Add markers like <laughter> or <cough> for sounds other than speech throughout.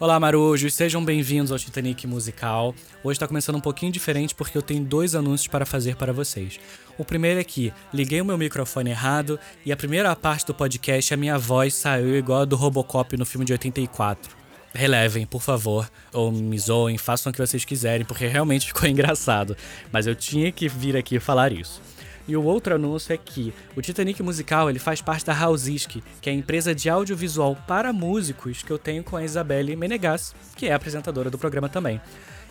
Olá, marujos, sejam bem-vindos ao Titanic Musical. Hoje está começando um pouquinho diferente porque eu tenho dois anúncios para fazer para vocês. O primeiro é que liguei o meu microfone errado e a primeira parte do podcast a minha voz saiu igual a do Robocop no filme de 84. Relevem, por favor, ou me zoem, façam o que vocês quiserem, porque realmente <laughs> ficou engraçado. Mas eu tinha que vir aqui falar isso. E o outro anúncio é que o Titanic Musical ele faz parte da Housisk, que é a empresa de audiovisual para músicos que eu tenho com a Isabelle Menegas, que é apresentadora do programa também.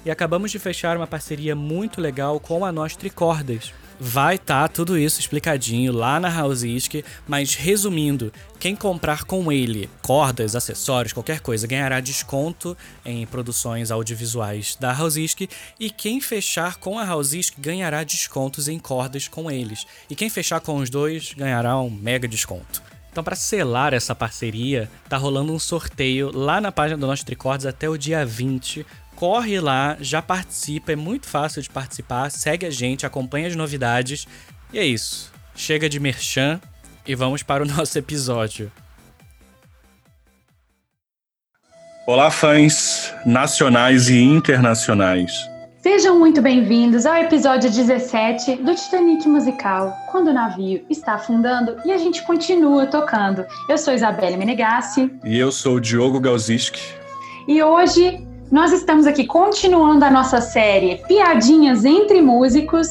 E acabamos de fechar uma parceria muito legal com a Nós Tricordas, Vai estar tá tudo isso explicadinho lá na Housisk, mas resumindo, quem comprar com ele cordas, acessórios, qualquer coisa, ganhará desconto em produções audiovisuais da Housisk e quem fechar com a Housisk ganhará descontos em cordas com eles. E quem fechar com os dois ganhará um mega desconto. Então, para selar essa parceria, tá rolando um sorteio lá na página do Nós Tricordas até o dia 20 corre lá, já participa, é muito fácil de participar, segue a gente, acompanha as novidades. E é isso. Chega de merchan e vamos para o <laughs> nosso episódio. Olá, fãs nacionais e internacionais. Sejam muito bem-vindos ao episódio 17 do Titanic Musical, quando o navio está afundando e a gente continua tocando. Eu sou Isabelle Menegassi. E eu sou o Diogo Galziski. E hoje nós estamos aqui continuando a nossa série Piadinhas entre Músicos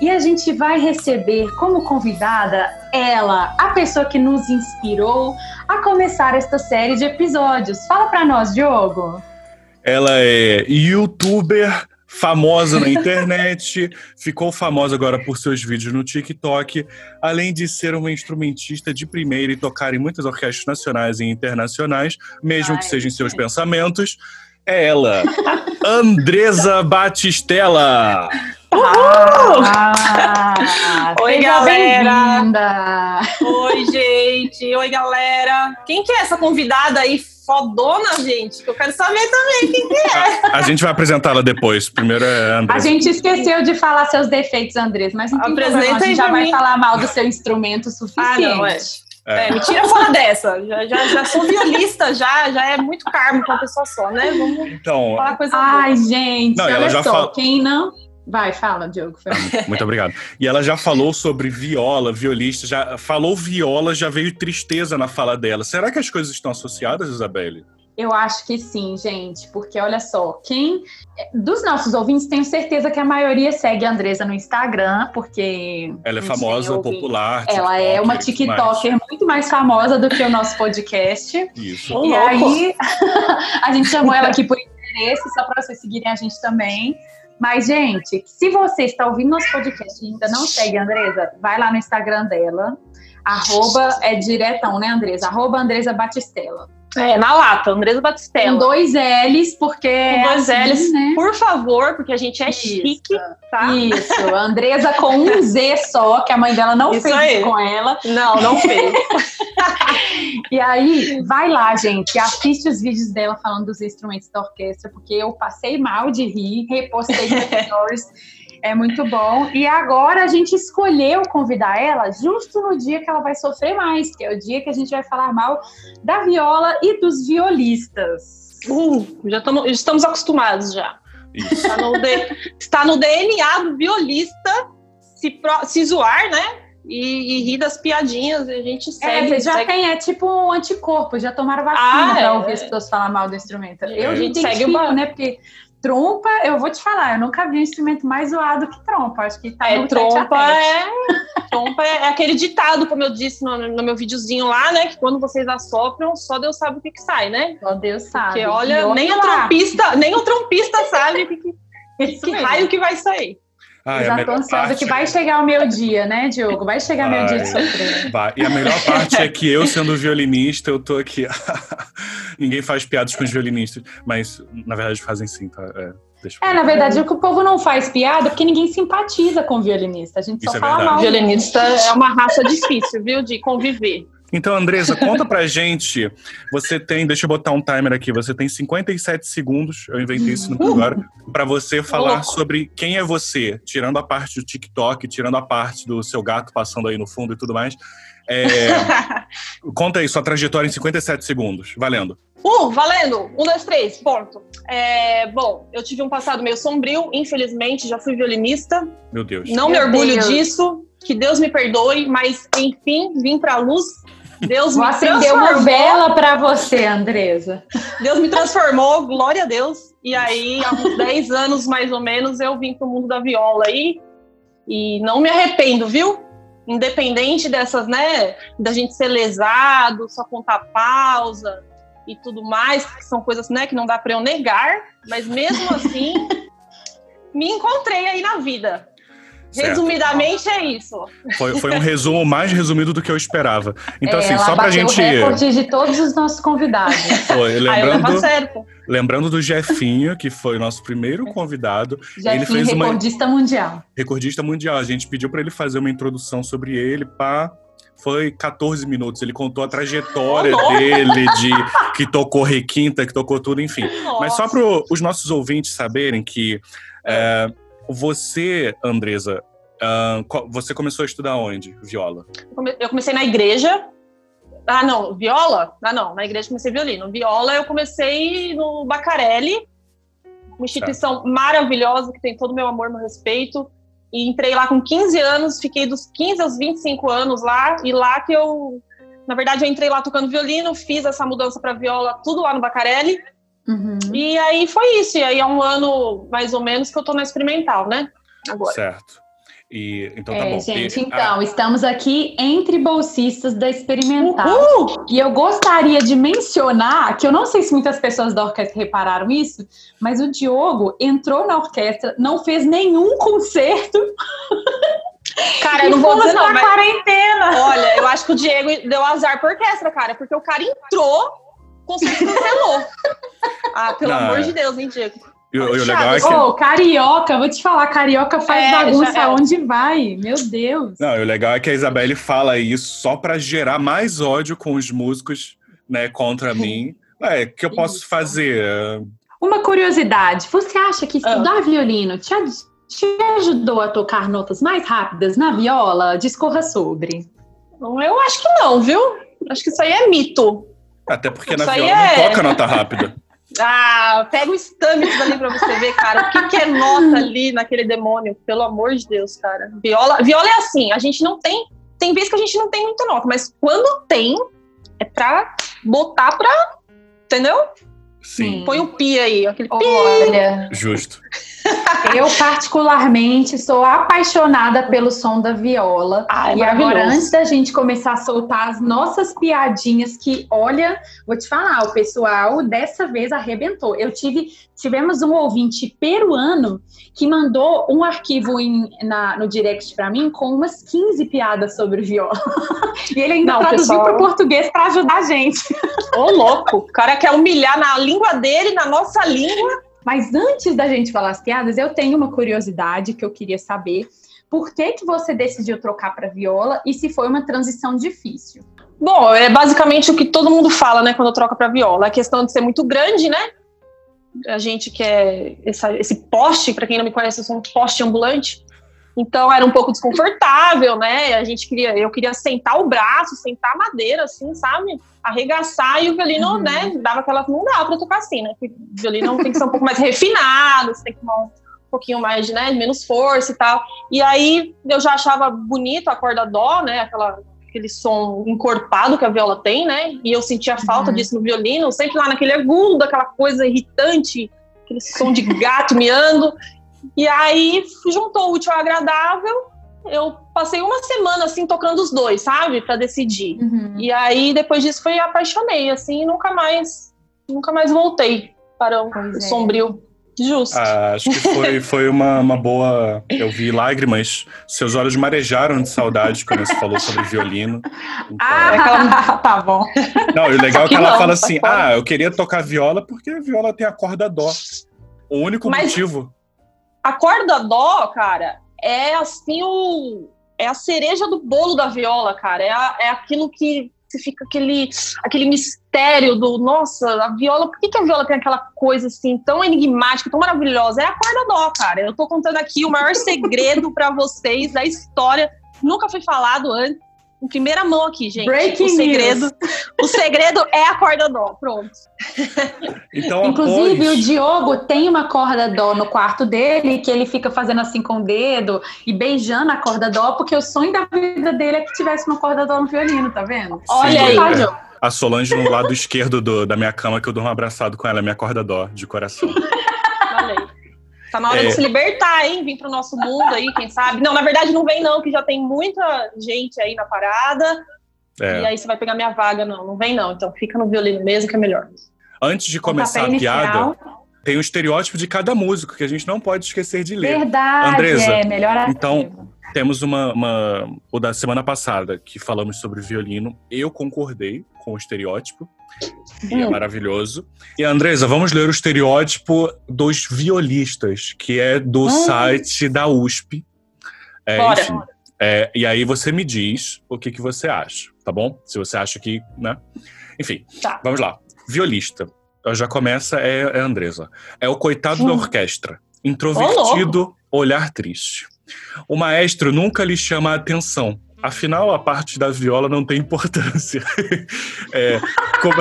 e a gente vai receber como convidada ela, a pessoa que nos inspirou a começar esta série de episódios. Fala para nós, Diogo. Ela é youtuber, famosa na <laughs> internet, ficou famosa agora por seus vídeos no TikTok, além de ser uma instrumentista de primeira e tocar em muitas orquestras nacionais e internacionais, mesmo Ai, que sejam em seus pensamentos é ela, Andresa Batistella. Uhul! Ah, <laughs> Oi, galera! Oi, gente! Oi, galera! Quem que é essa convidada aí fodona, gente? Que eu quero saber também quem que é. A, a gente vai apresentá-la depois. Primeiro é a Andresa. A gente esqueceu de falar seus defeitos, Andresa, mas não tem Apresenta problema, a gente já vai falar mal do seu instrumento suficiente. Ah, não, é. É. é, me tira fora dessa. Já, já, já sou violista, já, já é muito karma com uma pessoa só, né? Vamos então, falar coisa Ai, boa. gente, não, olha só, fala... quem não... Vai, fala, Diogo. Muito obrigado. E ela já falou sobre viola, violista, já falou viola, já veio tristeza na fala dela. Será que as coisas estão associadas, Isabelle? Eu acho que sim, gente, porque olha só, quem dos nossos ouvintes tenho certeza que a maioria segue a Andresa no Instagram, porque ela é famosa, popular. Ela é uma TikToker mais. muito mais famosa do que o nosso podcast. Isso. E aí <laughs> a gente chamou ela aqui por interesse, só para vocês seguirem a gente também. Mas, gente, se você está ouvindo nosso podcast e ainda não segue a Andresa, vai lá no Instagram dela. Arroba é diretão, né, Andresa? Arroba Andresa Batistella. É, na lata, Andresa Batistella. Com dois L's, porque. Com dois é assim, L's, né? por favor, porque a gente é Isso. chique, tá? Isso, Andresa com um Z só, que a mãe dela não Isso fez aí. com ela. Não, não fez. <laughs> e aí, vai lá, gente, assiste os vídeos dela falando dos instrumentos da orquestra, porque eu passei mal de rir, repostei no stories. É muito bom. E agora a gente escolheu convidar ela justo no dia que ela vai sofrer mais, que é o dia que a gente vai falar mal da viola e dos violistas. Uh, já tamo, estamos acostumados já. Está no, de, está no, DNA do violista se, pro, se zoar, né? E, e, rir das piadinhas, a gente é, segue. É, já segue... tem, é tipo um anticorpo, já tomaram vacina ah, para é, ouvir as pessoas falar mal do instrumento. Eu a gente segue o né? Porque Trompa, eu vou te falar, eu nunca vi um instrumento mais zoado que trompa. Acho que tá é, trompa é, trompa é aquele ditado, como eu disse no, no, meu videozinho lá, né? Que quando vocês assopram, só Deus sabe o que, que sai, né? Só Deus sabe. Porque olha, nem o trompista, nem o trompista sabe que, que, <laughs> que raio que vai sair. Ah, já tô ansiosa que vai chegar o meu dia, né, Diogo? Vai chegar vai, meu dia de sofrer. Vai. E a melhor parte é que eu, sendo <laughs> violinista, eu tô aqui. <laughs> Ninguém faz piadas com os violinistas, mas na verdade fazem sim, tá? É. É, na verdade, o que o povo não faz piada porque ninguém simpatiza com o violinista. A gente Isso só é fala verdade. mal. Violinista é uma raça difícil, viu, de conviver. Então, Andresa, conta pra gente. Você tem, deixa eu botar um timer aqui, você tem 57 segundos, eu inventei isso no agora, para você falar sobre quem é você, tirando a parte do TikTok, tirando a parte do seu gato passando aí no fundo e tudo mais. É, <laughs> conta aí sua trajetória em 57 segundos, valendo. Uh, valendo! Um, dois, três, ponto. É, bom, eu tive um passado meio sombrio, infelizmente, já fui violinista. Meu Deus. Não Meu me orgulho Deus. disso, que Deus me perdoe, mas enfim, vim pra luz Deus Vou me acender uma vela para você, Andresa. Deus me transformou, glória a Deus. E aí, há uns 10 anos mais ou menos, eu vim pro mundo da viola aí. E não me arrependo, viu? Independente dessas, né, da gente ser lesado, só contar pausa e tudo mais, que são coisas, né, que não dá para eu negar, mas mesmo assim, <laughs> me encontrei aí na vida. Certo. Resumidamente é isso. Foi, foi, um resumo mais resumido do que eu esperava. Então, é, assim, só pra gente. O de todos os nossos convidados. Foi, lembrando, lembrando do Jefinho, que foi o nosso primeiro convidado. Jefinho, ele fez recordista uma... mundial. Recordista mundial. A gente pediu para ele fazer uma introdução sobre ele, pá. Foi 14 minutos. Ele contou a trajetória oh, dele, de que tocou requinta, que tocou tudo, enfim. Nossa. Mas só para os nossos ouvintes saberem que. É, você, Andresa, uh, você começou a estudar onde, viola? Eu comecei na igreja. Ah, não, viola? Ah, não, na igreja comecei violino. Viola eu comecei no Bacarelli, uma instituição maravilhosa que tem todo o meu amor, meu respeito. E entrei lá com 15 anos, fiquei dos 15 aos 25 anos lá, e lá que eu, na verdade, eu entrei lá tocando violino, fiz essa mudança para viola, tudo lá no Bacarelli. Uhum. E aí foi isso. E aí é um ano, mais ou menos, que eu tô na experimental, né? Agora. Certo. E, então tá é, bom. Gente, e, então, estamos aqui entre bolsistas da Experimental. Uhul! E eu gostaria de mencionar, que eu não sei se muitas pessoas da orquestra repararam isso, mas o Diogo entrou na orquestra, não fez nenhum concerto. <laughs> Cara, eu não vou dizer não, mas... quarentena. Olha, eu acho que o Diego deu azar pra orquestra, cara, porque o cara entrou concerto cancelou. <laughs> ah, pelo não, amor de Deus, hein, Diego? E o legal é que... oh, carioca, vou te falar, carioca faz é, bagunça é. onde vai, meu Deus. Não, o legal é que a Isabelle fala isso só para gerar mais ódio com os músicos, né, contra mim. É, o que eu posso isso. fazer? Uma curiosidade, você acha que estudar ah. violino te, te ajudou a tocar notas mais rápidas na viola? Discorra sobre. Eu acho que não, viu? Acho que isso aí é mito. Até porque Isso na viola é... não toca nota rápida. <laughs> Ah, pega o Stamets ali pra você ver, cara. O que, que é nota ali naquele demônio? Pelo amor de Deus, cara. Viola, viola é assim, a gente não tem. Tem vezes que a gente não tem muita nota, mas quando tem, é pra botar pra. Entendeu? Sim. Põe o pi aí, aquele pi. Olha. Justo. Eu, particularmente, sou apaixonada pelo som da viola. Ah, é e agora, antes da gente começar a soltar as nossas piadinhas, que, olha, vou te falar, o pessoal dessa vez arrebentou. Eu tive, tivemos um ouvinte peruano que mandou um arquivo em, na, no direct para mim com umas 15 piadas sobre viola. <laughs> e ele ainda Não, traduziu para o português para ajudar a gente. Ô, louco! O cara quer humilhar na língua dele, na nossa língua. Mas antes da gente falar as piadas, eu tenho uma curiosidade que eu queria saber. Por que, que você decidiu trocar para viola e se foi uma transição difícil? Bom, é basicamente o que todo mundo fala, né, quando troca para viola. A questão de ser muito grande, né? A gente quer essa, esse poste, para quem não me conhece, eu sou um poste ambulante. Então era um pouco desconfortável, né? A gente queria, eu queria sentar o braço, sentar a madeira, assim, sabe? Arregaçar e o violino, uhum. né? Dava aquela. Não dá pra tocar assim, né? O violino tem que ser um pouco mais refinado, você tem que tomar um pouquinho mais de, né? Menos força e tal. E aí eu já achava bonito a corda dó, né? Aquela, aquele som encorpado que a viola tem, né? E eu sentia falta uhum. disso no violino, sempre lá naquele agudo, aquela coisa irritante, aquele som de gato miando. E aí juntou o útil ao agradável. Eu passei uma semana assim tocando os dois, sabe, para decidir. Uhum. E aí depois disso foi apaixonei, assim, e nunca mais, nunca mais voltei para o pois é. sombrio. É. Justo. Ah, acho que foi, foi uma, uma boa. Eu vi lágrimas. Seus olhos marejaram de saudade quando você falou sobre violino. Então... Ah, tá bom. Não, e o legal é que ela não, fala assim: ah, eu queria tocar viola porque a viola tem a corda dó. O único Mas... motivo. A corda dó, cara, é assim o. É a cereja do bolo da viola, cara. É, a, é aquilo que você fica aquele, aquele mistério do, nossa, a viola, por que, que a viola tem aquela coisa assim tão enigmática, tão maravilhosa? É a corda dó, cara. Eu tô contando aqui o maior <laughs> segredo para vocês da história. Nunca foi falado antes em primeira mão aqui, gente. Breaking o segredo, news. o segredo é a corda dó, pronto. Então, Inclusive, após... o Diogo tem uma corda dó no quarto dele, que ele fica fazendo assim com o dedo e beijando a corda dó, porque o sonho da vida dele é que tivesse uma corda dó no violino, tá vendo? Sim, Olha aí. É. A Solange no lado esquerdo do, da minha cama, que eu durmo abraçado com ela, é minha corda dó, de coração. <laughs> Tá na hora é... de se libertar, hein? Vir pro nosso mundo aí, quem sabe. Não, na verdade não vem não, que já tem muita gente aí na parada. É. E aí você vai pegar minha vaga. Não, não vem não. Então fica no violino mesmo, que é melhor. Antes de começar a piada, tem o um estereótipo de cada músico, que a gente não pode esquecer de ler. Verdade, Andresa, é, melhor Então, temos uma, uma... O da semana passada, que falamos sobre violino. Eu concordei com o estereótipo. E é hum. maravilhoso. E Andresa, vamos ler o estereótipo dos violistas, que é do hum. site da USP. É, Bora. Enfim, é, e aí você me diz o que, que você acha, tá bom? Se você acha que, né? Enfim, tá. vamos lá. Violista. Já começa, é, é Andresa. É o coitado hum. da orquestra. Introvertido, oh, olhar triste. O maestro nunca lhe chama a atenção Afinal, a parte da viola não tem importância. <laughs> é, como...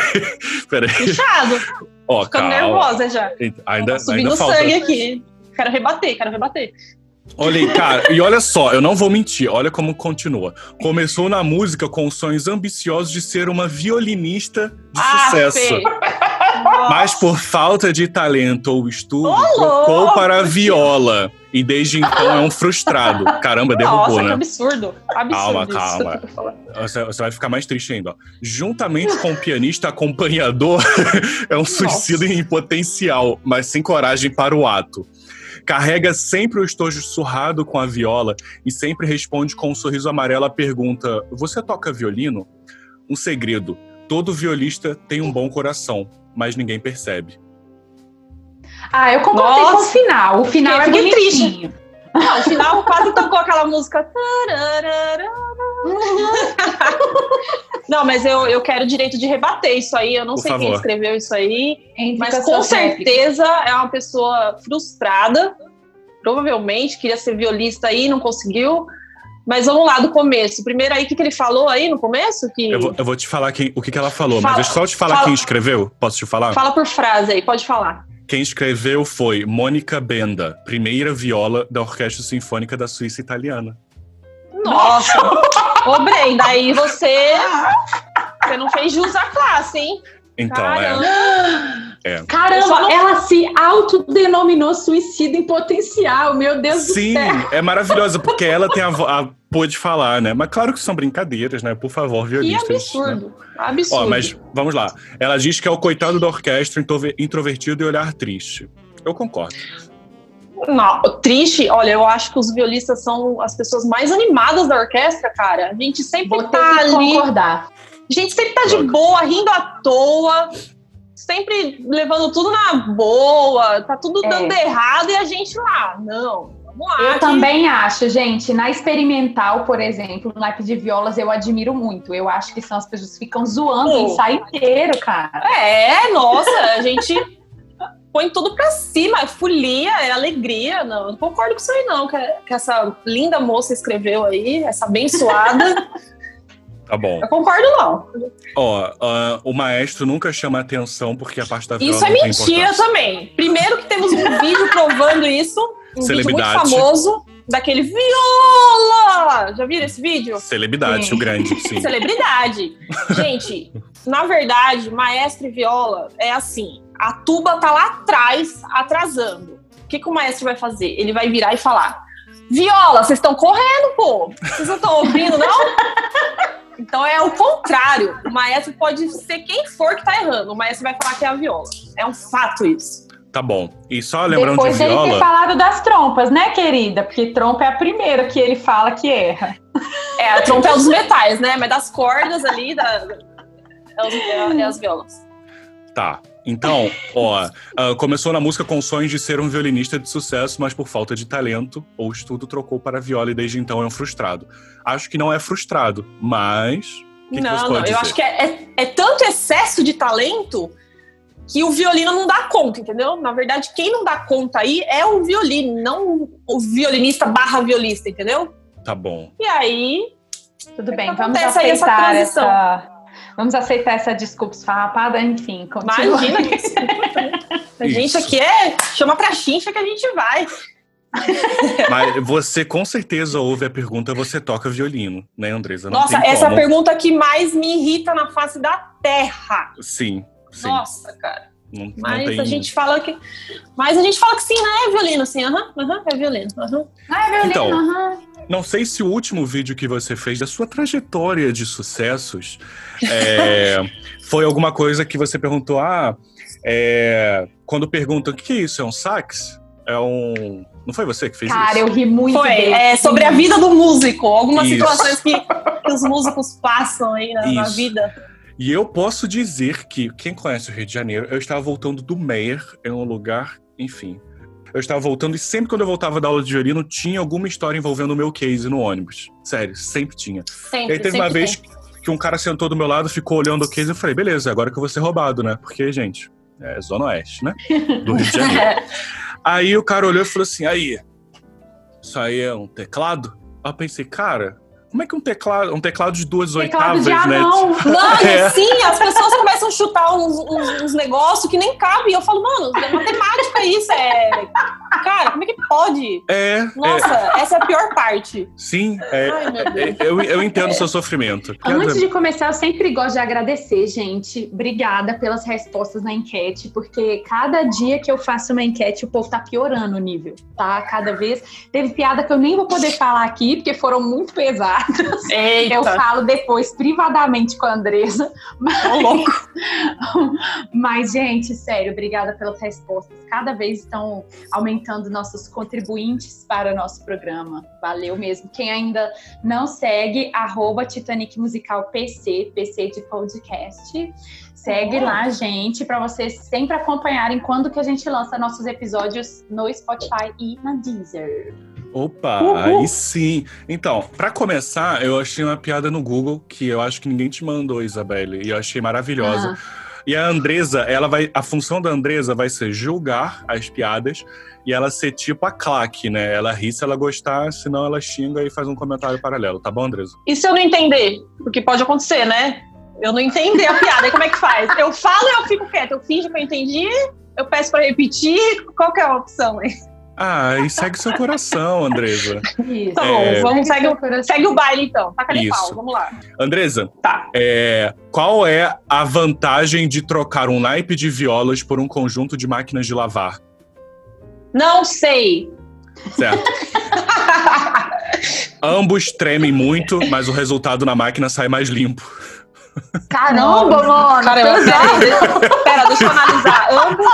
<laughs> Peraí. Fechado. Ó, Ficando calma. nervosa já. Ainda, tá subindo ainda sangue aqui. Quero rebater, quero rebater. Olha aí, cara, e olha só, eu não vou mentir, olha como continua. Começou na música com sonhos ambiciosos de ser uma violinista de ah, sucesso. Fê. Mas por falta de talento ou estudo, oh, trocou para a viola. E desde então é um frustrado. Caramba, derrubou, Nossa, né? que absurdo. absurdo calma, calma. Você, você, vai ficar mais triste ainda. Ó. Juntamente com o pianista acompanhador, <laughs> é um suicídio em potencial, mas sem coragem para o ato. Carrega sempre o estojo surrado com a viola e sempre responde com um sorriso amarelo a pergunta: Você toca violino? Um segredo. Todo violista tem um bom coração, mas ninguém percebe. Ah, eu concordei com o final. O final é bonitinho. triste. Não, o final quase tocou aquela música. Não, mas eu, eu quero direito de rebater isso aí. Eu não Por sei favor. quem escreveu isso aí, mas com certeza é uma pessoa frustrada. Provavelmente queria ser violista aí, não conseguiu. Mas vamos lá do começo. Primeiro aí, o que, que ele falou aí no começo? Que... Eu, vou, eu vou te falar quem, o que, que ela falou, fala, mas deixa eu só te falar fala, quem escreveu. Posso te falar? Fala por frase aí, pode falar. Quem escreveu foi Mônica Benda, primeira viola da Orquestra Sinfônica da Suíça Italiana. Nossa! Ô, Brenda, aí você. Você não fez jus à classe, hein? Então, é. é. Caramba, não... ela se autodenominou suicida em potencial, meu Deus Sim, do céu. Sim, é maravilhosa, porque ela tem a, a pôde falar, né? Mas claro que são brincadeiras, né? Por favor, violistas. Que absurdo, né? absurdo. Ó, mas vamos lá. Ela diz que é o coitado da orquestra introvertido e olhar triste. Eu concordo. Não, triste, olha, eu acho que os violistas são as pessoas mais animadas da orquestra, cara. A gente sempre Vou tá ali. Concordar. Gente sempre tá de boa, rindo à toa, sempre levando tudo na boa, tá tudo é. dando errado e a gente lá. Não, vamos lá. Eu também acho, gente. Na experimental, por exemplo, no naipe de violas, eu admiro muito. Eu acho que são as pessoas que ficam zoando o ensaio inteiro, cara. É, nossa, a gente põe tudo pra cima, é folia, é alegria. Não, não concordo com isso aí, não. Que, que essa linda moça escreveu aí, essa abençoada. Tá bom. Eu concordo, não. Ó, uh, o maestro nunca chama atenção porque a parte da viola Isso é mentira também. Primeiro que temos um vídeo provando isso. Um Celebridade. vídeo muito famoso daquele viola! Já viram esse vídeo? Celebridade, sim. o grande, sim. <laughs> Celebridade. Gente, na verdade, maestro e viola é assim: a tuba tá lá atrás, atrasando. O que, que o maestro vai fazer? Ele vai virar e falar: Viola, vocês estão correndo, pô! Vocês não estão ouvindo, não? <laughs> Então é o contrário. O maestro pode ser quem for que tá errando. O maestro vai falar que é a viola. É um fato isso. Tá bom. E só lembrando Depois de viola... Depois ter falado das trompas, né, querida? Porque trompa é a primeira que ele fala que erra. É, a trompa é dos metais, né? Mas das cordas ali, da... é, os, é, é as violas. Tá. Então, ó, uh, começou na música com sonhos de ser um violinista de sucesso, mas por falta de talento ou estudo trocou para viola e desde então é um frustrado. Acho que não é frustrado, mas Que não, que não, eu acho que é, é, é tanto excesso de talento que o violino não dá conta, entendeu? Na verdade, quem não dá conta aí é o violino, não o violinista barra violista, entendeu? Tá bom. E aí. Tudo bem, vamos aceitar essa, essa, Vamos aceitar essa desculpa esfarrapada, enfim. Continua. Imagina que <laughs> A gente aqui é. Chama pra chincha que a gente vai. Mas você com certeza ouve a pergunta: você toca violino, né, Andresa? Não Nossa, essa é a pergunta que mais me irrita na face da terra. Sim, sim. Nossa, cara. Não, mas não tem... a gente fala que. Mas a gente fala que sim, né? É violino, sim. Aham, uhum, aham, é violino. Uhum. Ah, é violino, então. Não sei se o último vídeo que você fez da sua trajetória de sucessos <laughs> é, foi alguma coisa que você perguntou. Ah, é, quando perguntam o que é isso? É um sax? É um. Não foi você que fez Cara, isso? Cara, eu ri muito. Foi, é sobre a vida do músico. Algumas isso. situações que, que, os músicos passam aí na, na vida. E eu posso dizer que, quem conhece o Rio de Janeiro, eu estava voltando do Meyer, em um lugar, enfim. Eu estava voltando e sempre quando eu voltava da aula de violino, tinha alguma história envolvendo o meu case no ônibus. Sério, sempre tinha. Sempre, e aí teve uma vez tem. que um cara sentou do meu lado, ficou olhando o case e eu falei, beleza, agora que eu vou ser roubado, né? Porque, gente, é Zona Oeste, né? Do Rio de Janeiro. <laughs> aí o cara olhou e falou assim, aí, isso aí é um teclado? Aí eu pensei, cara, como é que um teclado, um teclado de duas teclado oitavas, de né? <laughs> Mano, é. sim, as pessoas começam a chutar uns, uns, uns negócios que nem cabem. Eu falo, mano, é matemática isso, é. Cara, como é que pode? É. Nossa, é. essa é a pior parte. Sim, é, Ai, é, eu, eu entendo o seu sofrimento. Antes de começar, eu sempre gosto de agradecer, gente. Obrigada pelas respostas na enquete, porque cada dia que eu faço uma enquete, o povo tá piorando o nível, tá? Cada vez. Teve piada que eu nem vou poder falar aqui, porque foram muito pesadas. Eita. Eu falo depois privadamente com a Andressa. Mas... Oh, louco. mas, gente, sério, obrigada pelas respostas. Cada vez estão aumentando nossos contribuintes para o nosso programa. Valeu mesmo. Quem ainda não segue, arroba Titanic Musical PC, PC de podcast. Segue lá, gente, para vocês sempre acompanharem quando que a gente lança nossos episódios no Spotify e na Deezer. Opa, Uhul. aí sim. Então, para começar, eu achei uma piada no Google que eu acho que ninguém te mandou, Isabelle, e eu achei maravilhosa. Ah. E a Andresa, ela vai, a função da Andresa vai ser julgar as piadas e ela ser tipo a claque, né? Ela ri se ela gostar, senão ela xinga e faz um comentário paralelo, tá bom, Andresa? E se eu não entender? Porque pode acontecer, né? Eu não entendi a piada, como é que faz? Eu falo e eu fico quieta, eu finjo que eu entendi, eu peço para repetir, qual que é a opção aí? Ah, e segue seu coração, Andresa. Isso. Tá bom, é... vamos segue, o, segue o baile então. Taca de pau, vamos lá. Andresa, tá. É, qual é a vantagem de trocar um naipe de violas por um conjunto de máquinas de lavar? Não sei. Certo. <laughs> Ambos tremem muito, mas o resultado na máquina sai mais limpo. Caramba, mano! Caramba, pera, pera, deixa eu analisar. Ambos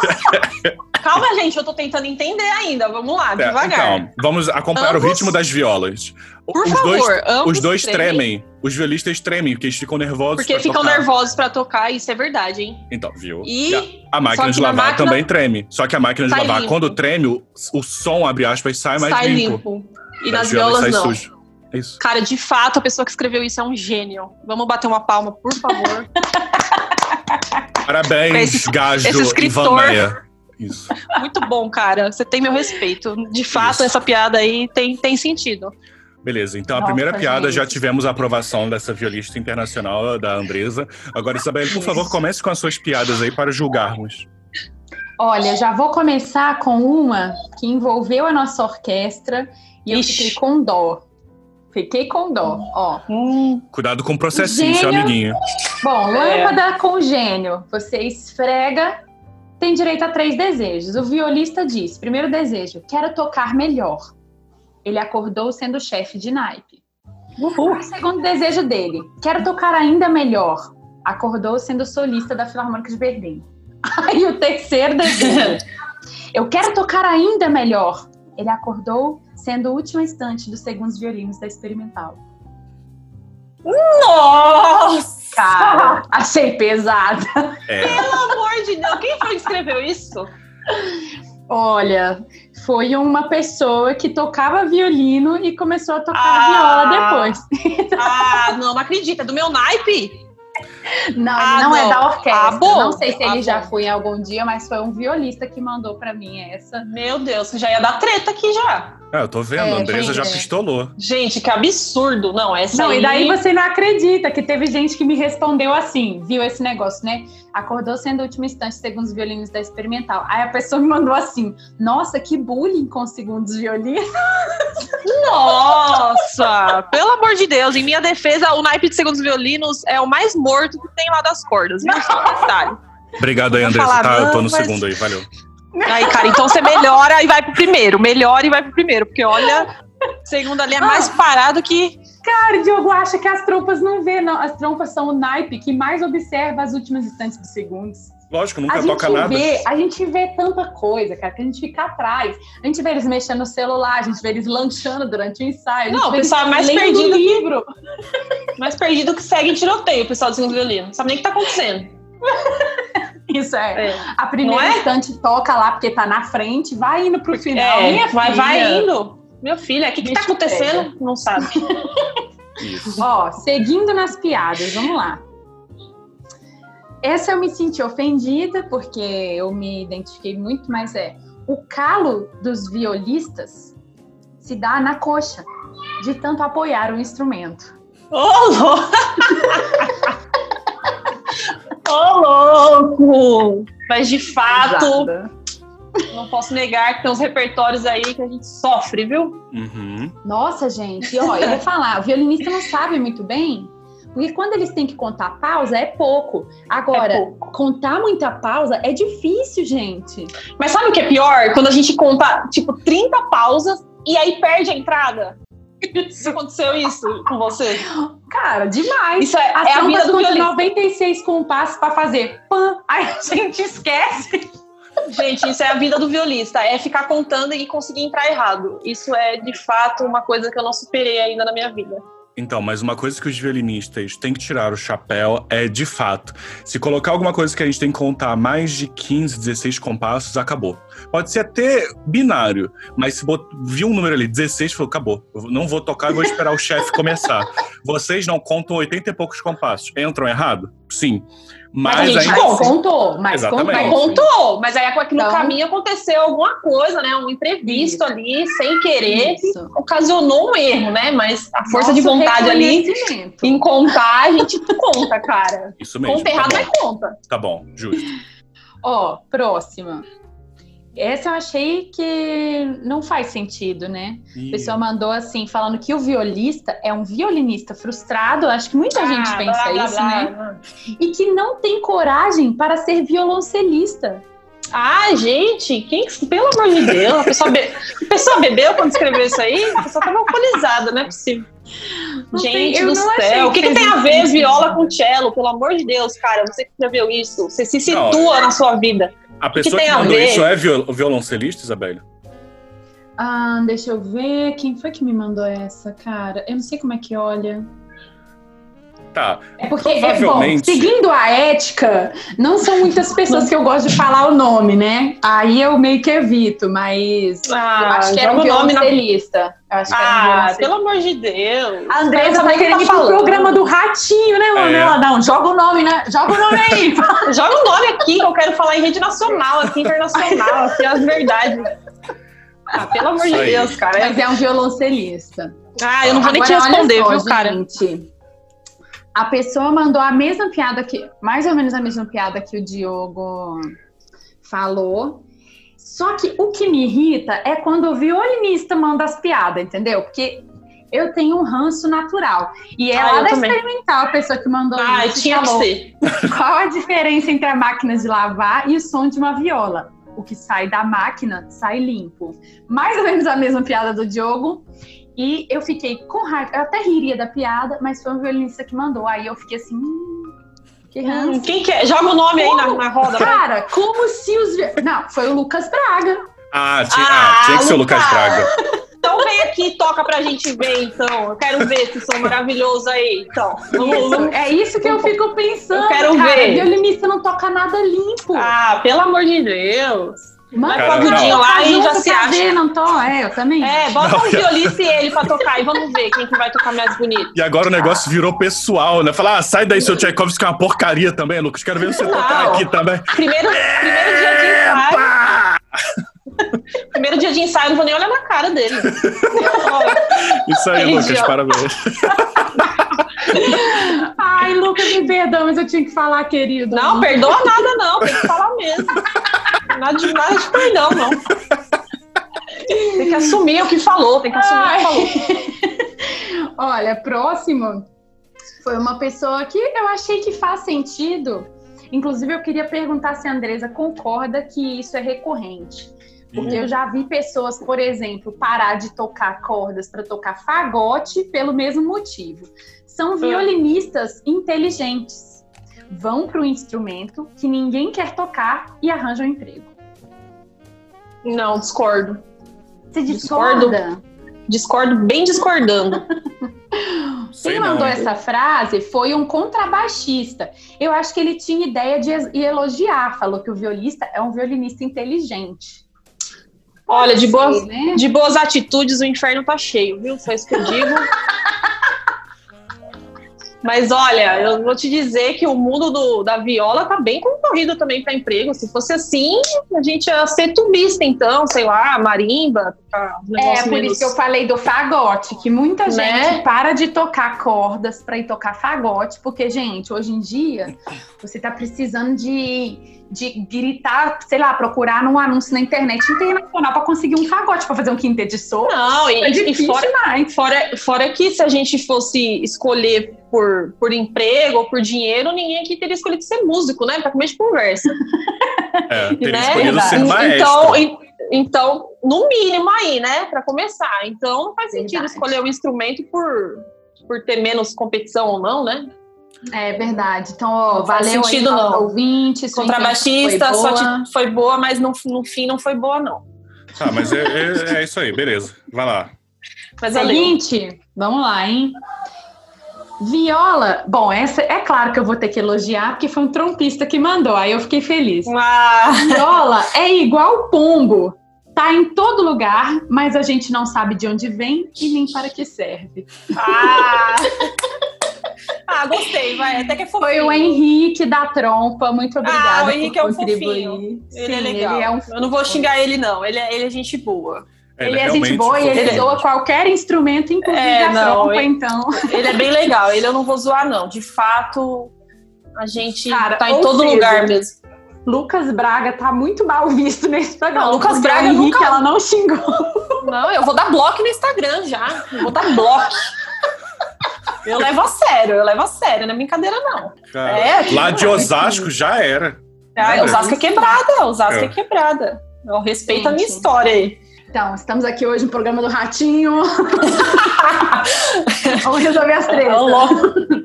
Calma, gente, eu tô tentando entender ainda. Vamos lá, é, devagar. Então, vamos acompanhar ambos... o ritmo das violas. Por os favor, dois, os dois tremem. tremem. Os violistas tremem, porque eles ficam nervosos. Porque ficam tocar. nervosos pra tocar, isso é verdade, hein? Então, viu? E, a, a, máquina de lavar máquina... também treme. Só que a máquina de lavar, limpo. quando treme, o, o, som, abre aspas, sai mais sai limpo. limpo. E das, violas, violas não. Sujo. É isso. Cara, de fato, a pessoa que escreveu isso é um gênio. Vamos bater uma palma, por favor. <laughs> Parabéns, esse, Gajo esse e Vandeia. Isso. Muito bom, cara. Você tem meu respeito. De fato, Isso. essa piada aí tem, tem sentido. Beleza, então Nossa, a primeira piada gente. já tivemos a aprovação dessa violista internacional, da Andresa. Agora, Isabel, por favor, comece com as suas piadas aí para julgarmos. Olha, já vou começar com uma que envolveu a nossa orquestra e Ixi. eu fiquei com dó. Fiquei com dó, ó. Hum. Cuidado com o processinho, gênio. seu amiguinho. Bom, lâmpada é. com gênio. Você esfrega tem direito a três desejos. O violista diz: primeiro desejo, quero tocar melhor. Ele acordou sendo chefe de naipe. Uhul. O segundo desejo dele, quero tocar ainda melhor. Acordou sendo solista da Filarmônica de Berlim. <laughs> Aí o terceiro desejo, <laughs> eu quero tocar ainda melhor. Ele acordou sendo o último instante dos segundos violinos da experimental. Nossa! Cara, achei pesada. É. Pelo amor de Deus, quem foi que escreveu isso? Olha, foi uma pessoa que tocava violino e começou a tocar ah, viola depois. Ah, não, não acredito. É do meu naipe? Não, ah, não, não, é da orquestra. Ah, não sei se ele ah, já foi algum dia, mas foi um violista que mandou para mim essa. Meu Deus, já ia dar treta aqui já. É, eu tô vendo, é, a Andresa já pistolou. Gente, que absurdo. Não, essa Não, aí... e daí você não acredita que teve gente que me respondeu assim, viu esse negócio, né? Acordou sendo o último instante, segundo os violinos da experimental. Aí a pessoa me mandou assim, nossa, que bullying com segundos violinos. <laughs> Nossa! pelo amor de Deus, em minha defesa, o naipe de segundos violinos é o mais morto que tem lá das cordas, viu? Só detalhe. Obrigado aí, Andressa. Tá, eu tô no mas... segundo aí, valeu. Aí, cara, então você melhora e vai pro primeiro. Melhora e vai pro primeiro. Porque olha, segundo ali é mais parado que. Cara, o Diogo acha que as trompas não vê, não. As trompas são o naipe que mais observa as últimas instantes dos segundos. Lógico, nunca a toca nada. Vê, a gente vê tanta coisa, cara, que a gente fica atrás. A gente vê eles mexendo no celular, a gente vê eles lanchando durante o ensaio. Não, o pessoal é mais perdido. livro. mais perdido que segue em tiroteio, o pessoal do segundo violino. Não sabe nem o que tá acontecendo. <laughs> Isso é. é. A primeira é? instante toca lá porque tá na frente, vai indo pro final. É, Minha vai, vai indo. Meu filho, o que, que tá acontecendo? Pega. Não sabe. Ó, seguindo nas piadas, vamos lá. Essa eu me senti ofendida, porque eu me identifiquei muito, mas é o calo dos violistas se dá na coxa, de tanto apoiar o instrumento. Ô, oh, <laughs> Ô, louco! Mas de fato, não posso negar que tem uns repertórios aí que a gente sofre, viu? Uhum. Nossa, gente, ó, eu vou falar, o violinista não sabe muito bem. Porque quando eles têm que contar pausa, é pouco. Agora, é pouco. contar muita pausa é difícil, gente. Mas sabe o que é pior? Quando a gente conta, tipo, 30 pausas e aí perde a entrada. Isso aconteceu isso com você? Cara, demais. Isso é, é a vida do violista. 96 compassos para fazer pã, aí a gente esquece. Gente, isso é a vida do violista, é ficar contando e conseguir entrar errado. Isso é de fato uma coisa que eu não superei ainda na minha vida. Então, mas uma coisa que os violinistas têm que tirar o chapéu é, de fato, se colocar alguma coisa que a gente tem que contar mais de 15, 16 compassos, acabou. Pode ser até binário, mas se bot... viu um número ali, 16, falou, acabou. Eu não vou tocar, vou esperar o chefe começar. <laughs> Vocês não contam 80 e poucos compassos. Entram errado? Sim. Mas, mas a gente ainda... contou, mas Exatamente. contou. Mas contou, mas aí no então... caminho aconteceu alguma coisa, né? Um imprevisto Isso. ali, sem querer, Isso. ocasionou um erro, né? Mas a força Nosso de vontade ali em contar, a gente <laughs> conta, cara. Isso mesmo. Conta errado, tá mas conta. Tá bom, justo. Ó, próxima. Essa eu achei que não faz sentido, né? A pessoa mandou assim, falando que o violista é um violinista frustrado. Acho que muita ah, gente pensa blá, blá, isso, blá, né? E que não tem coragem para ser violoncelista. Ah, gente, quem, pelo amor de Deus, a pessoa, be... a pessoa bebeu quando escreveu isso aí? A pessoa estava alcoolizada, não é possível. Não gente tem, do céu, o que, que, tem a ver viola com cello? Pelo amor de Deus, cara, você que escreveu isso, você se situa não, na sua vida. A pessoa que, que mandou isso é viol violoncelista, Isabelle? Ah, deixa eu ver. Quem foi que me mandou essa, cara? Eu não sei como é que olha. Tá. É porque, é bom, seguindo a ética, não são muitas pessoas que eu gosto de falar o nome, né? Aí eu meio que evito, mas ah, eu acho que era um violoncelista. Eu acho que ah, era um pelo amor de Deus. A Andressa tá querendo ir pro programa do Ratinho, né, mano? É. Ela, não, joga o nome, né? Joga o nome aí. <laughs> joga o nome aqui, que eu quero falar em rede nacional, aqui, internacional, <laughs> aqui, as verdades. Ah, pelo amor de Deus, cara. Mas é um violoncelista. Ah, eu não vou Agora, nem te responder, só, viu, cara? Gente, a pessoa mandou a mesma piada que, mais ou menos a mesma piada que o Diogo falou. Só que o que me irrita é quando o violinista manda as piadas, entendeu? Porque eu tenho um ranço natural. E é ah, lá da também. experimental a pessoa que mandou ah, isso. Tinha falou, que ser. <laughs> Qual a diferença entre a máquina de lavar e o som de uma viola? O que sai da máquina sai limpo. Mais ou menos a mesma piada do Diogo. E eu fiquei com raiva. Eu até riria da piada, mas foi um violinista que mandou. Aí eu fiquei assim. Hum, que hum, quem que é? Joga o nome como? aí na, na roda. Cara, vai. como se os. Não, foi o Lucas Braga. Ah, tinha, ah, ah, tinha que ser o Lucas Braga. Então vem aqui e toca pra gente ver, então. Eu quero ver esse som maravilhoso aí, então. Isso, é isso que eu fico pensando. Eu quero cara, ver. violinista não toca nada limpo. Ah, pelo amor de Deus. Vai com o agudinho lá e já se acha. Não tô, é, eu também. É, bota não, um violice e ele pra tocar e vamos ver quem que vai tocar mais bonito. E agora o negócio virou pessoal, né? Falar, ah, sai daí, seu Tchaikovsky, que é uma porcaria também, Lucas. Quero ver você não. tocar aqui também. Primeiro, primeiro dia de ensaio. Primeiro dia de ensaio, não vou nem olhar na cara dele. Isso aí, Lucas, parabéns. Ai, Lucas, me perdão, mas eu tinha que falar, querido. Não, perdoa nada, não. Tem que falar mesmo. Nada de, nada de perdão, não. Tem que assumir o que falou, tem que assumir Ai. o que falou. <laughs> Olha, próximo foi uma pessoa que eu achei que faz sentido. Inclusive, eu queria perguntar se a Andresa concorda que isso é recorrente. Porque eu já vi pessoas, por exemplo, parar de tocar cordas para tocar fagote pelo mesmo motivo. São violinistas inteligentes. Vão para o instrumento que ninguém quer tocar e arranjam um emprego. Não, discordo. Você discorda? Discordo, discordo bem discordando. <laughs> Quem mandou essa frase foi um contrabaixista. Eu acho que ele tinha ideia de elogiar, falou que o violista é um violinista inteligente. Olha, de boas, né? de boas atitudes o inferno tá cheio, viu? Só isso que eu digo. <laughs> Mas olha, eu vou te dizer que o mundo do, da viola tá bem concorrido também para emprego. Se fosse assim, a gente ia ser tubista, então, sei lá, marimba. é, por menos... isso que eu falei do fagote, que muita né? gente para de tocar cordas para ir tocar fagote, porque, gente, hoje em dia, você tá precisando de de gritar, sei lá, procurar num anúncio na internet internacional para conseguir um fagote para fazer um quinteto de som. Não, é e, e fora, fora, fora que se a gente fosse escolher por, por emprego ou por dinheiro, ninguém aqui teria escolhido ser músico, né? Para comer de conversa. É, <laughs> teria né? escolhido ser maestro. Então, então, no mínimo aí, né? Para começar. Então, não faz sentido Verdade. escolher o um instrumento por, por ter menos competição ou não, né? É verdade. Então, ó, não valeu sentido, aí, não. ouvintes. Contrabaixista foi te, foi boa, mas no, no fim não foi boa, não. Tá, mas é, é, é isso aí, beleza. Vai lá. Mas Seguinte, vamos lá, hein? Viola, bom, essa é claro que eu vou ter que elogiar, porque foi um trompista que mandou, aí eu fiquei feliz. Ah. Viola é igual pombo, tá em todo lugar, mas a gente não sabe de onde vem e nem para que serve. Ah! <laughs> Ah, gostei, vai. Até que é fofinho. Foi o Henrique da Trompa, muito obrigada. Ah, o Henrique é um fofinho. Ele é Sim, é legal. Ele é um Eu não vou xingar ele, não. Ele é, ele é gente boa. Ele, ele é gente boa e ele doa qualquer instrumento, inclusive é, a não, trompa, ele, então. Ele é bem legal, ele eu não vou zoar, não. De fato, a gente Cara, tá em todo seja, lugar mesmo. Lucas Braga tá muito mal visto nesse programa. Não, Lucas Braga Henrique, nunca... ela não xingou. Não, eu vou dar bloco no Instagram já. Eu vou dar bloco. Eu levo a sério, eu levo a sério, não é brincadeira, não. Cara, é, lá de Osasco já era. Ah, Osasco é quebrada, Osasco é, é quebrada. Eu respeito Gente. a minha história aí. Então, estamos aqui hoje no programa do Ratinho. <laughs> Vamos resolver as tretas.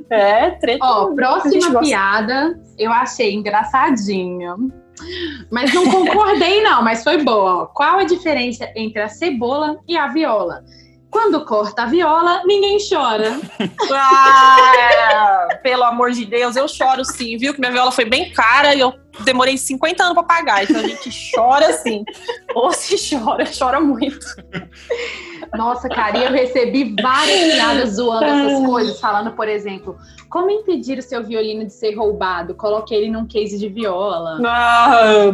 É, treta. Ó, próxima piada, eu achei engraçadinho. Mas não concordei, não, mas foi boa. Qual a diferença entre a cebola e a viola? Quando corta a viola, ninguém chora. <laughs> Ah, pelo amor de Deus, eu choro sim, viu? Que minha viola foi bem cara e eu demorei 50 anos para pagar. Então a gente chora sim. <laughs> Ou se chora, chora muito. Nossa, cara, e eu recebi várias piadas zoando essas coisas, falando, por exemplo, como impedir o seu violino de ser roubado? Coloque ele num case de viola. Ah,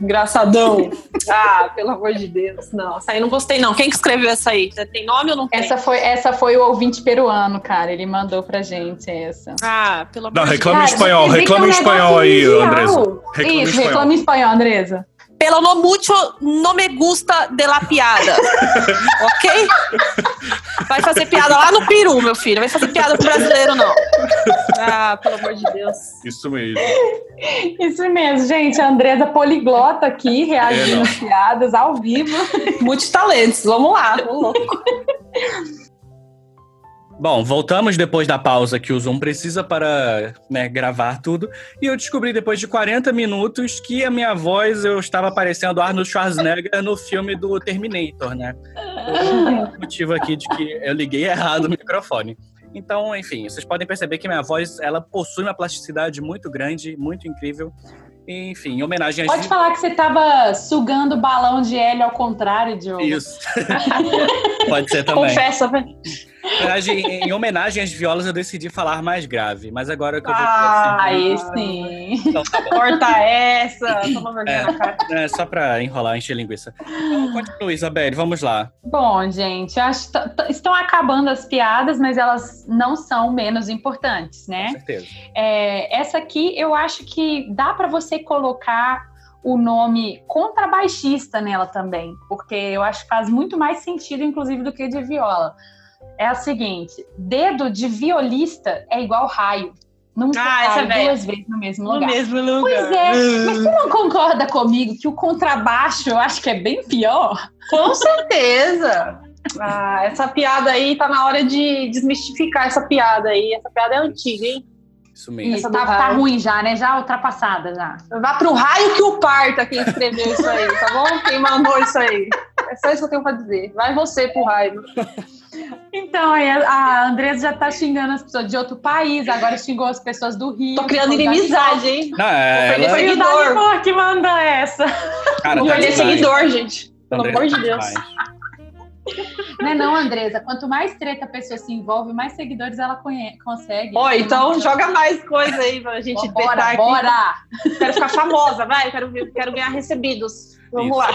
engraçadão. <laughs> ah, pelo amor de Deus. Não, essa aí não gostei, não. Quem que escreveu essa aí? Tem nome ou não tem? Essa foi, essa foi o ouvinte peruano, cara. Ele mandou pra gente essa. Ah, pelo amor não, de Deus. Reclama em espanhol, reclama em espanhol aí, Andresa. Reclama Isso, reclama em espanhol, Andresa pelo no mucho no me gusta de la piada. <laughs> ok? Vai fazer piada lá no Peru, meu filho. Vai fazer piada pro brasileiro, não. Ah, pelo amor de Deus. Isso mesmo. Isso mesmo, gente. A Andresa poliglota aqui, reagindo é, às piadas ao vivo. Muitos talentos. Vamos lá. Vamos louco. <laughs> Bom, voltamos depois da pausa que o Zoom precisa para né, gravar tudo. E eu descobri depois de 40 minutos que a minha voz eu estava parecendo Arnold Schwarzenegger no filme do Terminator, né? Por motivo aqui de que eu liguei errado o microfone. Então, enfim, vocês podem perceber que minha voz ela possui uma plasticidade muito grande, muito incrível. Enfim, em homenagem a. Pode falar que você estava sugando balão de hélio ao contrário, Diogo. Isso. <laughs> Pode ser também. Confessa, velho. Em, em homenagem às violas, eu decidi falar mais grave, mas agora que eu vou Ah, aí sim. Então, tá Corta essa, toma vergonha é, na cara. É, só pra enrolar, encher linguiça. Então, continua, Isabelle, vamos lá. Bom, gente, acho estão acabando as piadas, mas elas não são menos importantes, né? Com certeza. É, essa aqui, eu acho que dá para você colocar o nome contrabaixista nela também, porque eu acho que faz muito mais sentido, inclusive, do que de viola é a seguinte: dedo de violista é igual raio. Nunca ah, cai é duas vezes no mesmo lugar. No mesmo lugar. Pois é, <laughs> mas você não concorda comigo que o contrabaixo eu acho que é bem pior? Com certeza. Ah, essa piada aí tá na hora de desmistificar essa piada aí. Essa piada é antiga, hein? Isso mesmo. Isso, tá, tá, ruim já, né? Já ultrapassada já. Vá pro raio que o parta quem escreveu isso aí, tá bom? Quem mandou isso aí. É só isso que eu tenho pra dizer. Vai você pro raio. Então, aí a Andressa já tá xingando as pessoas de outro país, agora xingou as pessoas do Rio. Tô criando inimizade, hein? Não, é, ela... Foi o Danimor que mandou essa. Cara, Vou tá perder seguidor, gente. Pelo amor de Deus. Não é não, Andresa. Quanto mais treta a pessoa se envolve, mais seguidores ela consegue. Ó, então joga mais coisa aí pra gente Bora, bora, aqui. Bora! Quero ficar famosa, vai. Quero, quero ganhar recebidos. Vamos Isso. lá.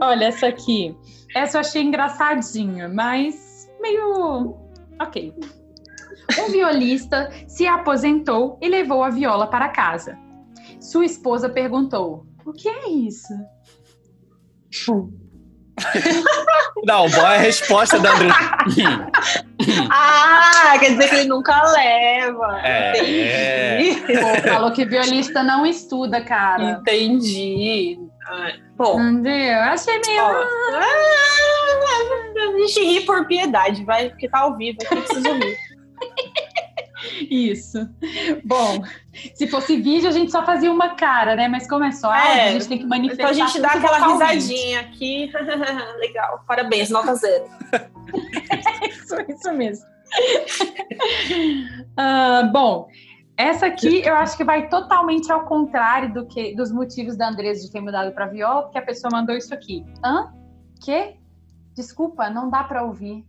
Olha, essa aqui. Essa eu achei engraçadinha, mas meio. Ok. Um violista se aposentou e levou a viola para casa. Sua esposa perguntou: O que é isso? <laughs> Não, boa é a resposta da André. <laughs> ah, quer dizer que ele nunca leva. É. Entendi. Pô, falou que violista não estuda, cara. Entendi. Bom. Entendeu? Achei meio. Ah, a gente ri por piedade, vai, porque tá ao vivo, aqui precisa rir. <laughs> Isso. Bom, se fosse vídeo, a gente só fazia uma cara, né? Mas como é só áudio, é, a gente tem que manifestar. Então a gente dá aquela risadinha aqui. <laughs> Legal, parabéns, nota zero. <laughs> isso, isso mesmo. uh, bom, essa aqui eu acho que vai totalmente ao contrário do que dos motivos da Andresa de ter mudado para viola, porque a pessoa mandou isso aqui. Hã? Que? Desculpa, não dá para ouvir.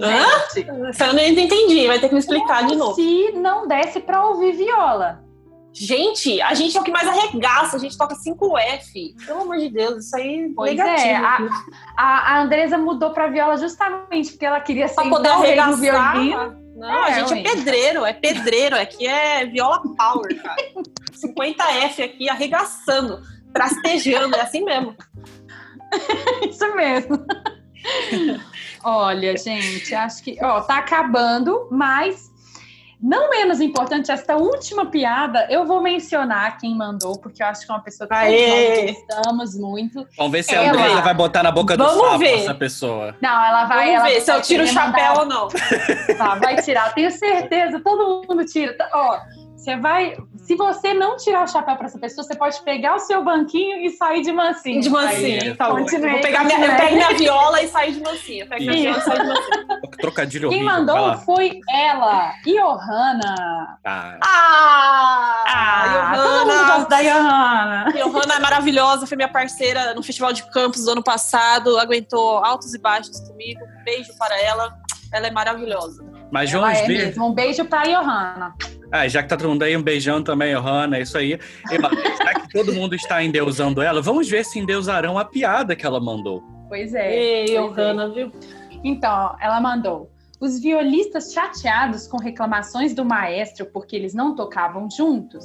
Hã? Essa eu nem entendi, vai ter que me explicar de novo. Se não desse para ouvir viola. Gente, a gente é o que mais arregaça, a gente toca 5F. Pelo amor de Deus, isso aí pois negativo. É, a, a, a Andresa mudou pra viola justamente porque ela queria pra poder arregaçar. Não, é, a gente é pedreiro, é pedreiro, aqui é viola power, cara. 50F aqui arregaçando, trastejando, é assim mesmo. <laughs> Isso mesmo. Olha, gente, acho que ó, tá acabando, mas não menos importante, esta última piada, eu vou mencionar quem mandou, porque eu acho que é uma pessoa que nós gostamos muito. Vamos ver se ela... a Andrea vai botar na boca do Vamos sapo ver. essa pessoa. Não, ela vai. Vamos ela ver se eu tiro o chapéu mandar... ou não. Tá, vai tirar, tenho certeza, todo mundo tira. Ó, você vai. Se você não tirar o chapéu para essa pessoa, você pode pegar o seu banquinho e sair de mansinho. De mansinho, aí, então. Continue, vou pegar minha, eu pego minha viola e sair de mansinho. Pego minha viola e sair de mansinho. Trocadilho Quem horrível, mandou foi ela, Johanna. Ah, ah, ah todo mundo gosta da Johanna. Johanna é maravilhosa, foi minha parceira no Festival de Campos do ano passado, aguentou altos e baixos comigo. Um beijo para ela. Ela é maravilhosa. Mas vamos é ver. Mesmo. Um beijo para Johanna. Ah, já que tá todo mundo aí, um beijão também, Johanna, é isso aí. E, <laughs> já que todo mundo está endeusando ela, vamos ver se endeusarão a piada que ela mandou. Pois é. Ei, Johanna, é. viu? Então, ela mandou. Os violistas chateados com reclamações do maestro porque eles não tocavam juntos,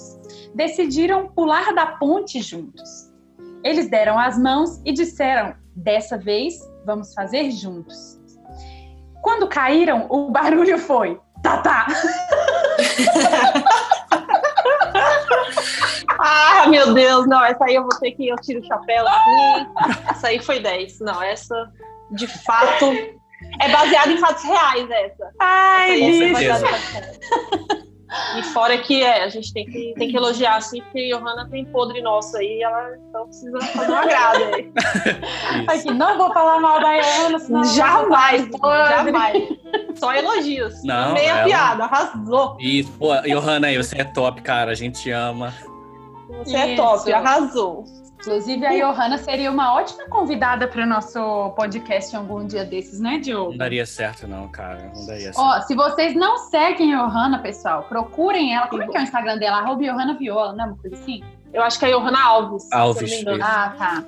decidiram pular da ponte juntos. Eles deram as mãos e disseram: dessa vez vamos fazer juntos. Quando caíram, o barulho foi: tá, tá. <laughs> ah, meu Deus, não, essa aí eu vou ter que eu tiro o chapéu aqui. Essa aí foi 10. Não, essa de fato é baseada em fatos reais essa. Ai, essa E fora que é, a gente tem que, tem que elogiar assim, porque a Johanna tem podre nosso aí, ela então precisa fazer uma grada aí. <laughs> Aqui, não vou falar mal da Johanna, senão jamais, jamais. Só elogios. Não, Meia ela... piada, arrasou. Isso, pô, Johanna, você é top, cara. A gente ama. Você é top, arrasou. Inclusive, a Johanna seria uma ótima convidada para o nosso podcast algum dia desses, né, Diogo? Não daria certo, não, cara. Não daria certo. Ó, se vocês não seguem a Johanna, pessoal, procurem ela. Como é que é o Instagram dela? Arroba Johanna Viola, não é uma coisa assim? Eu acho que é Johanna Alves. Alves. Ah, tá.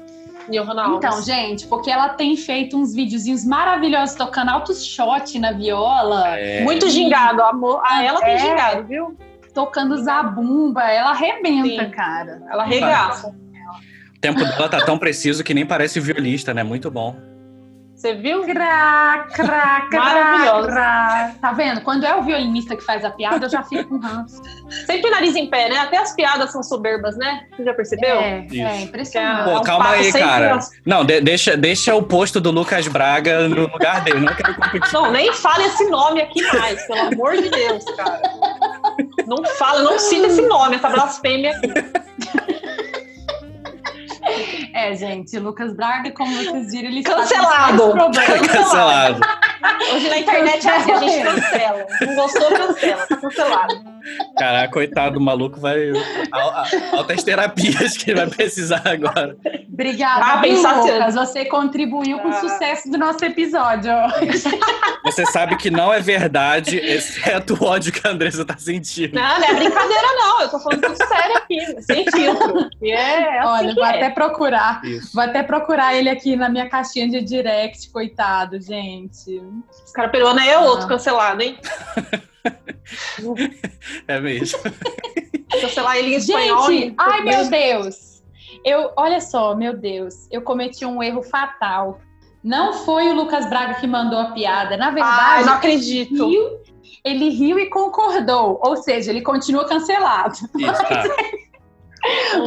Johanna Alves. Então, gente, porque ela tem feito uns videozinhos maravilhosos tocando altos shot na viola. É. Muito gingado, amor. Ah, ela tem É. gingado, viu? Tocando zabumba, ela arrebenta, Sim. cara. Ela regaça. O tempo dela tá tão preciso que nem parece violista, né? Muito bom. Você viu? Crá, crá, crá. Tá vendo? Quando é o violinista que faz a piada, eu já fico com ranço. Sempre nariz em pé, né? Até as piadas são soberbas, né? Você já percebeu? É, Isso. é impressionante. É Pô, um calma aí, cara. Não, de- deixa, deixa o posto do Lucas Braga no lugar dele. Não quero competir. Não, nem fale esse nome aqui mais, pelo amor de Deus, cara. Não fala, não cita esse nome, essa blasfêmia. É, gente, Lucas Braga, como vocês viram, ele Cancelado. problemas. <laughs> Cancelado. Hoje na internet é assim, a gente cancela. Não gostou, cancela. Tá cancelado. Caraca, coitado do maluco, vai. al- al- Altas terapias que ele vai precisar agora. Obrigada, Ah, se- Lucas. Você contribuiu com o Ah. sucesso do nosso episódio. Você sabe que não é verdade, exceto o ódio que a Andressa tá sentindo. Não, não é brincadeira, não. Eu tô falando tudo sério aqui, sem filtro. É assim Olha, vou é. até procurar. Isso. Vou até procurar ele aqui na minha caixinha de direct, coitado, gente. Esse cara peruano aí é outro Ah. cancelado, hein? <laughs> É mesmo. Cancelar ele em espanhol. Gente, ai meu. Deus. Eu, olha só, meu Deus, eu cometi um erro fatal. Não foi o Lucas Braga que mandou a piada, na Ai, verdade, não acredito. riu, ele riu e concordou, ou seja, ele continua cancelado. Isso, tá.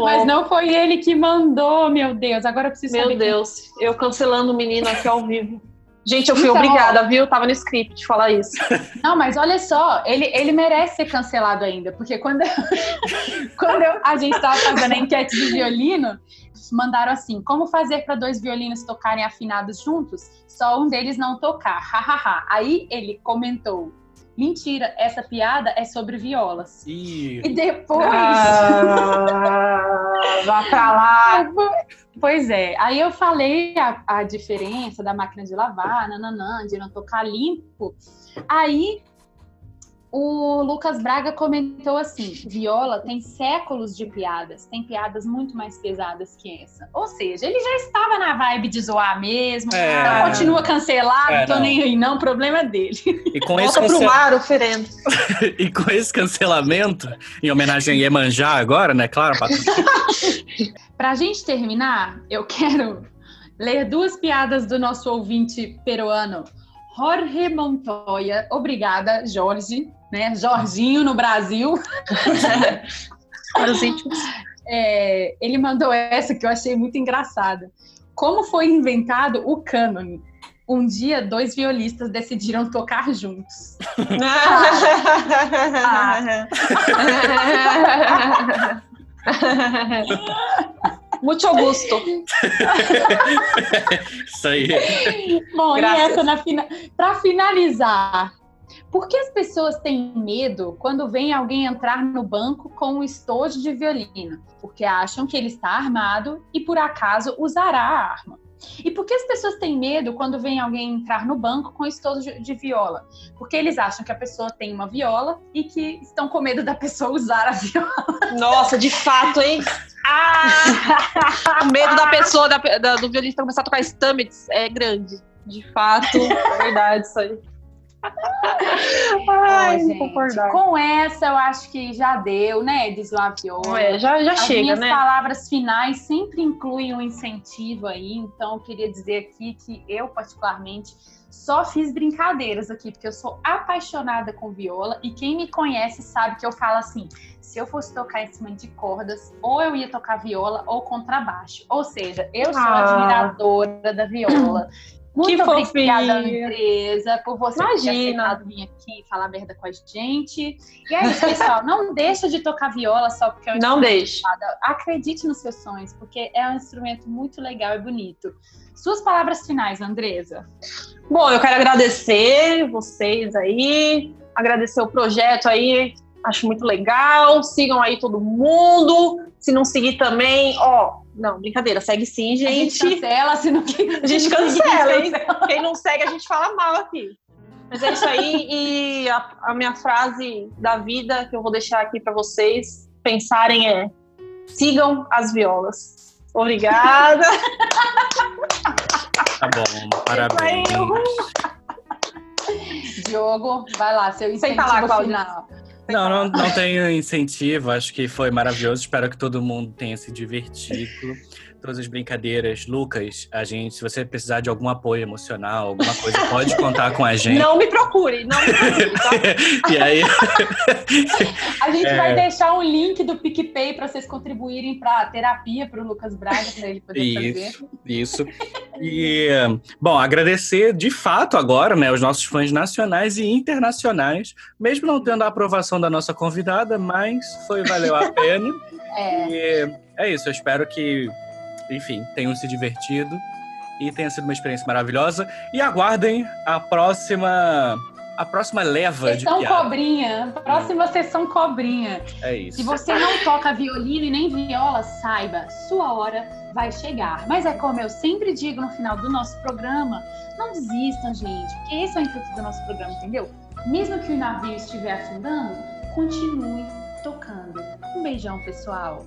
Mas não foi ele que mandou, meu Deus. Agora eu preciso Meu Deus, eu cancelando o menino aqui ao vivo. Gente, eu fui Então, obrigada, viu? Tava no script falar isso. <laughs> Não, mas olha só, ele, ele merece ser cancelado ainda, porque quando, <laughs> quando eu- a gente estava fazendo a enquete de violino, mandaram assim: como fazer para dois violinos tocarem afinados juntos? Só um deles não tocar. Hahaha. Aí ele comentou: mentira, essa piada é sobre violas. Ih, E depois. Ah, vá pra lá. <laughs> Pois é, aí eu falei a, a diferença da máquina de lavar, nananã, de não tocar limpo. Aí o Lucas Braga comentou assim: viola tem séculos de piadas, tem piadas muito mais pesadas que essa. Ou seja, ele já estava na vibe de zoar mesmo, É. então continua cancelado, É, tô não. nem aí, não, problema é dele. e com, esse Volta pro mar, oferendo. <laughs> e com esse cancelamento, em homenagem a Iemanjá agora, né? Claro, Patrícia. <laughs> Pra gente terminar, eu quero ler duas piadas do nosso ouvinte peruano, Jorge Montoya. Obrigada, Jorge, né? Jorginho no Brasil. <laughs> É, ele mandou essa que eu achei muito engraçada. Como foi inventado o cânone? Um dia, dois violistas decidiram tocar juntos. <laughs> <laughs> Muito Augusto. <laughs> Isso aí. Bom, Graças. e essa na fina... para finalizar, por que as pessoas têm medo quando vem alguém entrar no banco com um estojo de violino? Porque acham que ele está armado e por acaso usará a arma. E por que as pessoas têm medo quando vem alguém entrar no banco com estojo de- de viola? Porque eles acham que a pessoa tem uma viola e que estão com medo da pessoa usar a viola. Nossa, de fato, hein? <laughs> Ah! o medo da pessoa, da, da- do violista começar a tocar Stamets é grande. De fato, é verdade isso aí. Ai, com essa eu acho que já deu, né? De zoar a viola. É, já, já As chega, minhas né? palavras finais sempre incluem um incentivo aí, então eu queria dizer aqui que eu, particularmente, só fiz brincadeiras aqui, porque eu sou apaixonada com viola e quem me conhece sabe que eu falo assim: se eu fosse tocar em cima de cordas, ou eu ia tocar viola ou contrabaixo. Ou seja, eu sou Ah. admiradora da viola. <clears throat> Muito que obrigada, Andresa, por você Imagina. ter vir aqui falar merda com a gente. E é isso, pessoal. não deixa de tocar viola só porque é um Não deixe. Acredite nos seus sonhos, porque é um instrumento muito legal e bonito. Suas palavras finais, Andresa. Bom, eu quero agradecer vocês aí, agradecer o projeto aí, acho muito legal. Sigam aí todo mundo. Se não seguir também, ó, não, brincadeira, segue sim, gente. A gente cancela, se não A gente <laughs> cancela, hein? Quem não segue, a gente fala mal aqui. Mas é isso aí, e a, a minha frase da vida que eu vou deixar aqui para vocês pensarem é: sigam as violas. Obrigada. Tá bom, parabéns. Diogo, vai lá, seu incentivo Senta lá, Claudina. Não, não, não tenho incentivo. Acho que foi maravilhoso. Espero que todo mundo tenha se divertido todas as brincadeiras. Lucas, a gente, se você precisar de algum apoio emocional, alguma coisa, pode contar com a <laughs> gente. Não me procure, não me procure, tá? <laughs> e aí. <laughs> a gente é... vai deixar um link do PicPay para vocês contribuírem para terapia para o Lucas Braga, para ele poder isso, fazer. Isso. E, bom, agradecer de fato agora, né, os nossos fãs nacionais e internacionais, mesmo não tendo a aprovação da nossa convidada, mas foi valeu a pena. É. E é isso, eu espero que enfim, tenham se divertido e tenha sido uma experiência maravilhosa. E aguardem a próxima a próxima leva sessão de piada. cobrinha. Próxima hum. sessão cobrinha. É isso. Se você não toca violino e nem viola, saiba, sua hora vai chegar. Mas é como eu sempre digo no final do nosso programa, não desistam, gente, porque esse é o intuito do nosso programa, entendeu? Mesmo que o navio estiver afundando, continue tocando. Um beijão, pessoal.